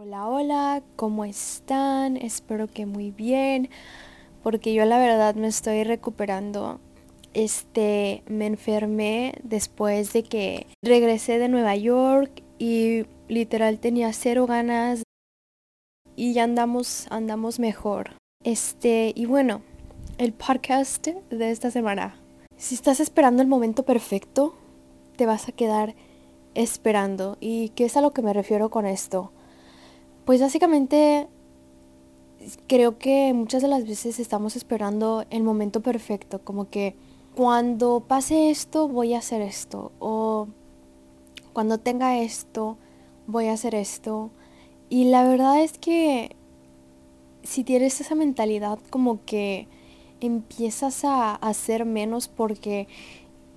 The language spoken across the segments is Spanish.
Hola, hola, ¿cómo están? Espero que muy bien, porque yo la verdad me estoy recuperando. Este, me enfermé después de que regresé de Nueva York y literal tenía cero ganas y ya andamos, andamos mejor. Este, y bueno, el podcast de esta semana. Si estás esperando el momento perfecto, te vas a quedar esperando. ¿Y qué es a lo que me refiero con esto? Pues básicamente creo que muchas de las veces estamos esperando el momento perfecto, como que cuando pase esto voy a hacer esto o cuando tenga esto voy a hacer esto. Y la verdad es que si tienes esa mentalidad como que empiezas a hacer menos porque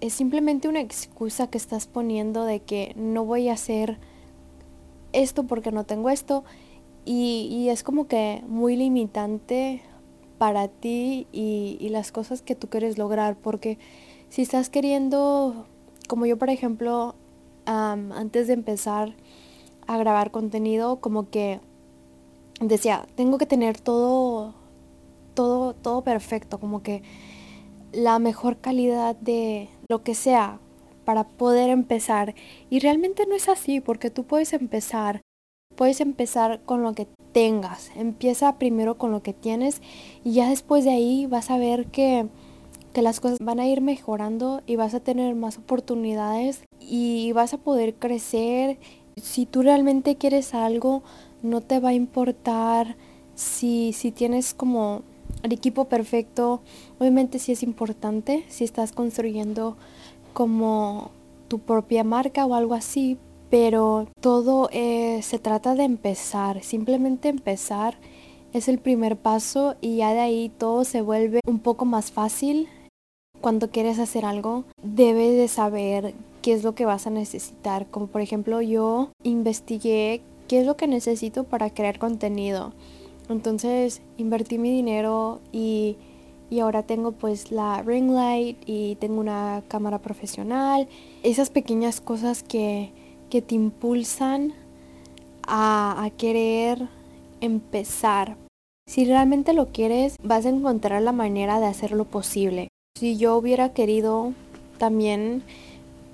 es simplemente una excusa que estás poniendo de que no voy a hacer esto porque no tengo esto. Y, es como que muy limitante para ti y, las cosas que tú quieres lograr porque si estás queriendo como yo por ejemplo antes de empezar a grabar contenido como que decía tengo que tener todo todo, todo perfecto, como que la mejor calidad de lo que sea para poder empezar. Y realmente no es así, porque tú puedes empezar, puedes empezar con lo que tengas. Empieza primero con lo que tienes y ya después de ahí vas a ver que, que las cosas van a ir mejorando y vas a tener más oportunidades y vas a poder crecer. Si tú realmente quieres algo, no te va a importar si, si tienes como el equipo perfecto, obviamente sí es importante si estás construyendo como tu propia marca o algo así, pero todo eh, se trata de empezar, simplemente empezar es el primer paso y ya de ahí todo se vuelve un poco más fácil. Cuando quieres hacer algo, debes de saber qué es lo que vas a necesitar. Como por ejemplo yo investigué qué es lo que necesito para crear contenido entonces invertí mi dinero y, ahora tengo pues la ring light y tengo una cámara profesional. Esas pequeñas cosas que, que te impulsan a, a querer empezar. Si realmente lo quieres, vas a encontrar la manera de hacerlo posible. Si yo hubiera querido también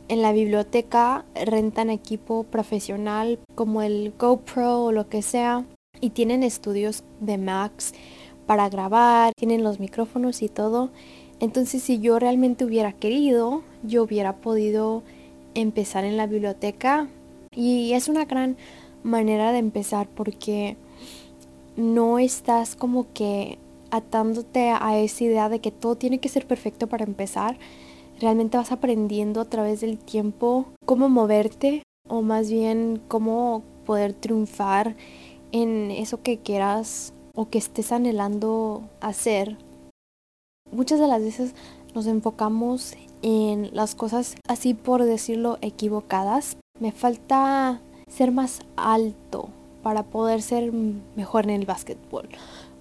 en la biblioteca rentan equipo profesional como el GoPro o lo que sea y tienen estudios de Max para grabar, tienen los micrófonos y todo. Entonces si yo realmente hubiera querido, yo hubiera podido empezar en la biblioteca y es una gran manera de empezar porque no estás como que atándote a esa idea de que todo tiene que ser perfecto para empezar. Realmente vas aprendiendo a través del tiempo cómo moverte o más bien cómo poder triunfar en eso que quieras o que estés anhelando hacer. Muchas de las veces nos enfocamos en las cosas así por decirlo equivocadas. Me falta ser más alto para poder ser mejor en el básquetbol.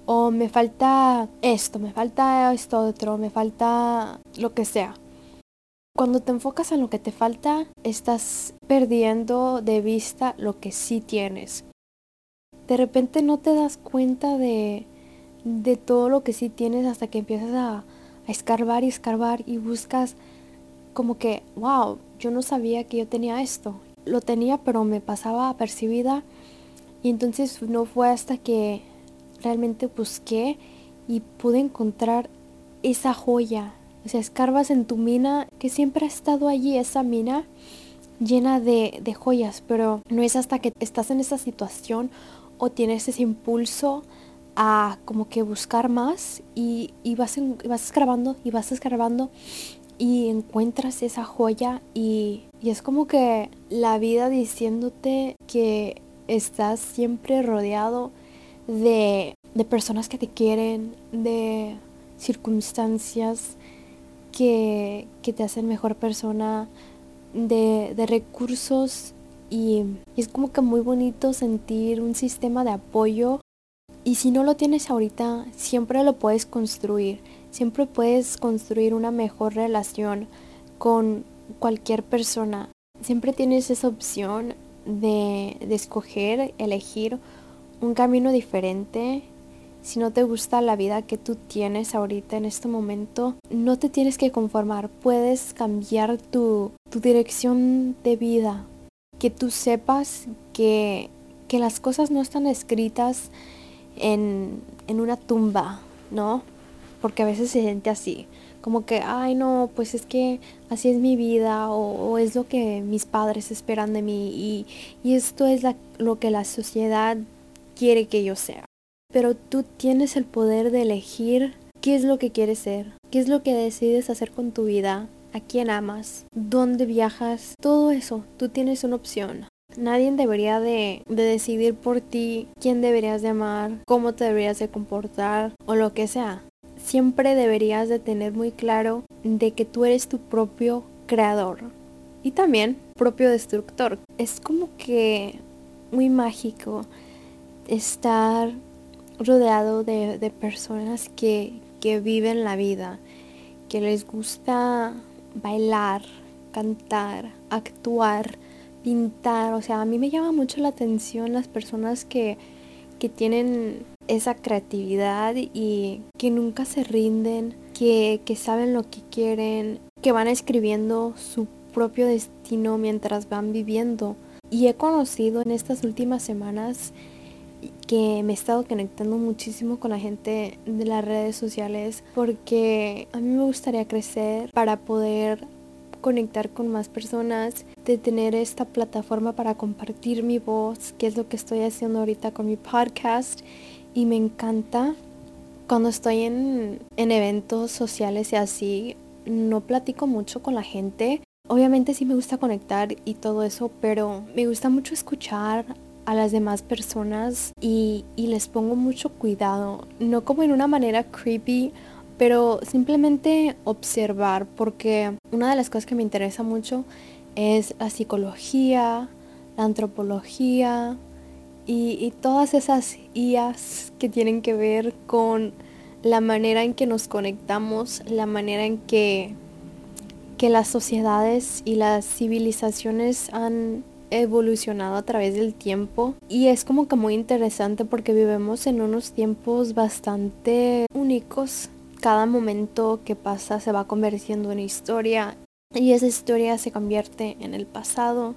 O me falta esto, me falta esto otro, me falta lo que sea. Cuando te enfocas en lo que te falta, estás perdiendo de vista lo que sí tienes de repente no te das cuenta de, de todo lo que sí tienes hasta que empiezas a, a escarbar y escarbar y buscas como que, wow, yo no sabía que yo tenía esto. Lo tenía, pero me pasaba apercibida. Y entonces no fue hasta que realmente busqué y pude encontrar esa joya. O sea, escarbas en tu mina, que siempre ha estado allí, esa mina llena de, de joyas, pero no es hasta que estás en esa situación o tienes ese impulso a como que buscar más y, vas, vas escarbando y vas escarbando y encuentras esa joya y, y es como que la vida diciéndote que estás siempre rodeado de, de personas que te quieren, de circunstancias que, que te hacen mejor persona, de, de recursos y, es como que muy bonito sentir un sistema de apoyo y si no lo tienes ahorita, siempre lo puedes construir, siempre puedes construir una mejor relación con cualquier persona. Siempre tienes esa opción de, de escoger, elegir un camino diferente. Si no te gusta la vida que tú tienes ahorita en este momento, no te tienes que conformar. Puedes cambiar tu, tu dirección de vida. Que tú sepas que, que las cosas no están escritas en, en una tumba, ¿no? Porque a veces se siente así como que, ay no, pues es que así es mi vida o, es lo que mis padres esperan de mí y, y esto es lo que la sociedad quiere que yo sea. Pero tú tienes el poder de elegir qué es lo que quieres ser, qué es lo que decides hacer con tu vida, a quién amas, dónde viajas, todo eso, tú tienes una opción. Nadie debería de, de, decidir por ti quién deberías de amar, cómo te deberías de comportar o lo que sea siempre deberías de tener muy claro de que tú eres tu propio creador y también propio destructor. Es como que muy mágico estar rodeado de, de personas que, que viven la vida, que les gusta bailar, cantar, actuar, pintar. O sea, a mí me llama mucho la atención las personas que, que tienen esa creatividad y que nunca se rinden, que, que saben lo que quieren, que van escribiendo su propio destino mientras van viviendo. Y he conocido en estas últimas semanas que me he estado conectando muchísimo con la gente de las redes sociales porque a mí me gustaría crecer para poder conectar con más personas, de tener esta plataforma para compartir mi voz, que es lo que estoy haciendo ahorita con mi podcast y me encanta cuando estoy en, eventos sociales y así, no platico mucho con la gente. Obviamente sí me gusta conectar y todo eso, pero me gusta mucho escuchar a las demás personas y, y, les pongo mucho cuidado, no como en una manera creepy, pero simplemente observar, porque una de las cosas que me interesa mucho es la psicología, la antropología, y, todas esas IAs que tienen que ver con la manera en que nos conectamos, la manera en que, que las sociedades y las civilizaciones han evolucionado a través del tiempo y es como que muy interesante porque vivimos en unos tiempos bastante únicos. Cada momento que pasa se va convirtiendo en historia y esa historia se convierte en el pasado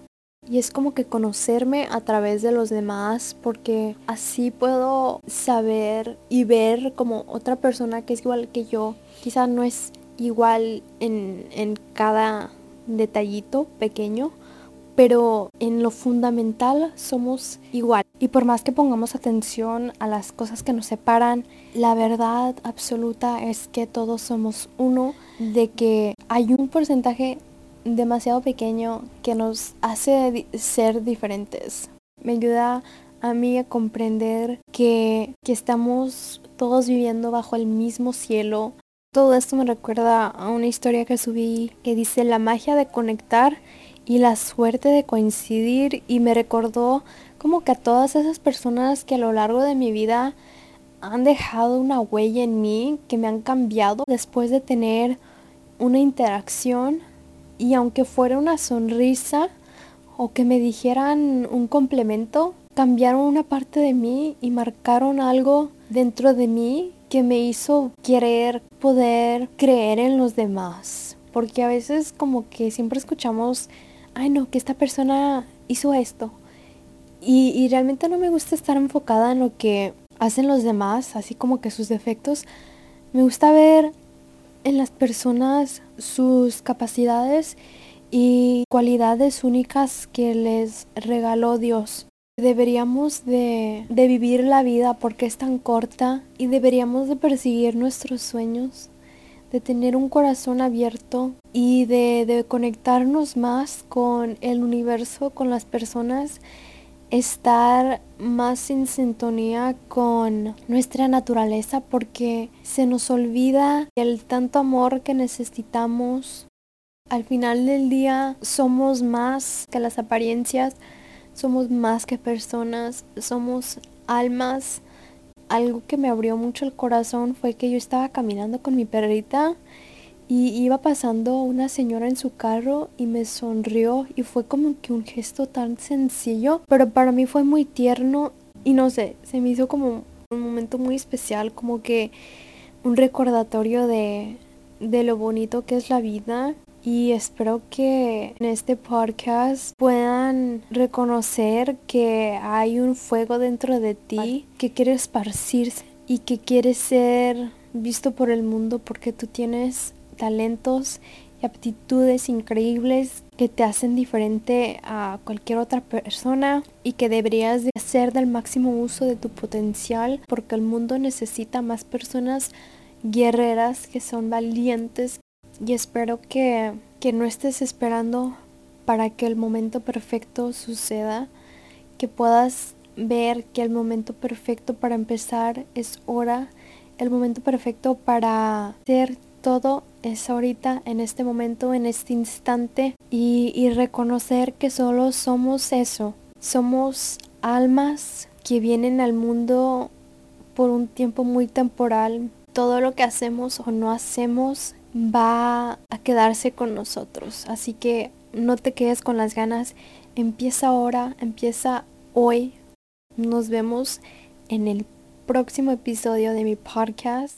y es como que conocerme a través de los demás porque así puedo saber y ver como otra persona que es igual que yo. Quizá no es igual en, en cada detallito pequeño, pero en lo fundamental somos igual. Y por más que pongamos atención a las cosas que nos separan, la verdad absoluta es que todos somos uno, de que hay un porcentaje demasiado pequeño que nos hace ser diferentes. Me ayuda a mí a comprender que, que estamos todos viviendo bajo el mismo cielo. Todo esto me recuerda a una historia que subí que dice la magia de conectar y la suerte de coincidir y me recordó como que a todas esas personas que a lo largo de mi vida han dejado una huella en mí, que me han cambiado después de tener una interacción y aunque fuera una sonrisa o que me dijeran un complemento, cambiaron una parte de mí y marcaron algo dentro de mí que me hizo querer poder creer en los demás. Porque a veces como que siempre escuchamos, ay no, que esta persona hizo esto. Y, y realmente no me gusta estar enfocada en lo que hacen los demás, así como que sus defectos. Me gusta ver en las personas sus capacidades y cualidades únicas que les regaló Dios. Deberíamos de, de, vivir la vida porque es tan corta y deberíamos de perseguir nuestros sueños, de tener un corazón abierto y de, de conectarnos más con el universo, con las personas estar más en sintonía con nuestra naturaleza porque se nos olvida el tanto amor que necesitamos. Al final del día somos más que las apariencias, somos más que personas, somos almas. Algo que me abrió mucho el corazón fue que yo estaba caminando con mi perrita y iba pasando una señora en su carro y me sonrió y fue como que un gesto tan sencillo, pero para mí fue muy tierno y no sé, se me hizo como un momento muy especial, como que un recordatorio de, de lo bonito que es la vida y espero que en este podcast puedan reconocer que hay un fuego dentro de ti que quiere esparcirse y que quiere ser visto por el mundo porque tú tienes talentos y aptitudes increíbles que te hacen diferente a cualquier otra persona y que deberías de hacer del máximo uso de tu potencial porque el mundo necesita más personas guerreras que son valientes. Y espero que, que no estés esperando para que el momento perfecto suceda, que puedas ver que el momento perfecto para empezar es hora, el momento perfecto para ser todo es ahorita, en este momento, en este instante y, y reconocer que solo somos eso. Somos almas que vienen al mundo por un tiempo muy temporal. Todo lo que hacemos o no hacemos va a quedarse con nosotros. Así que no te quedes con las ganas. Empieza ahora, empieza hoy. Nos vemos en el próximo episodio de mi podcast.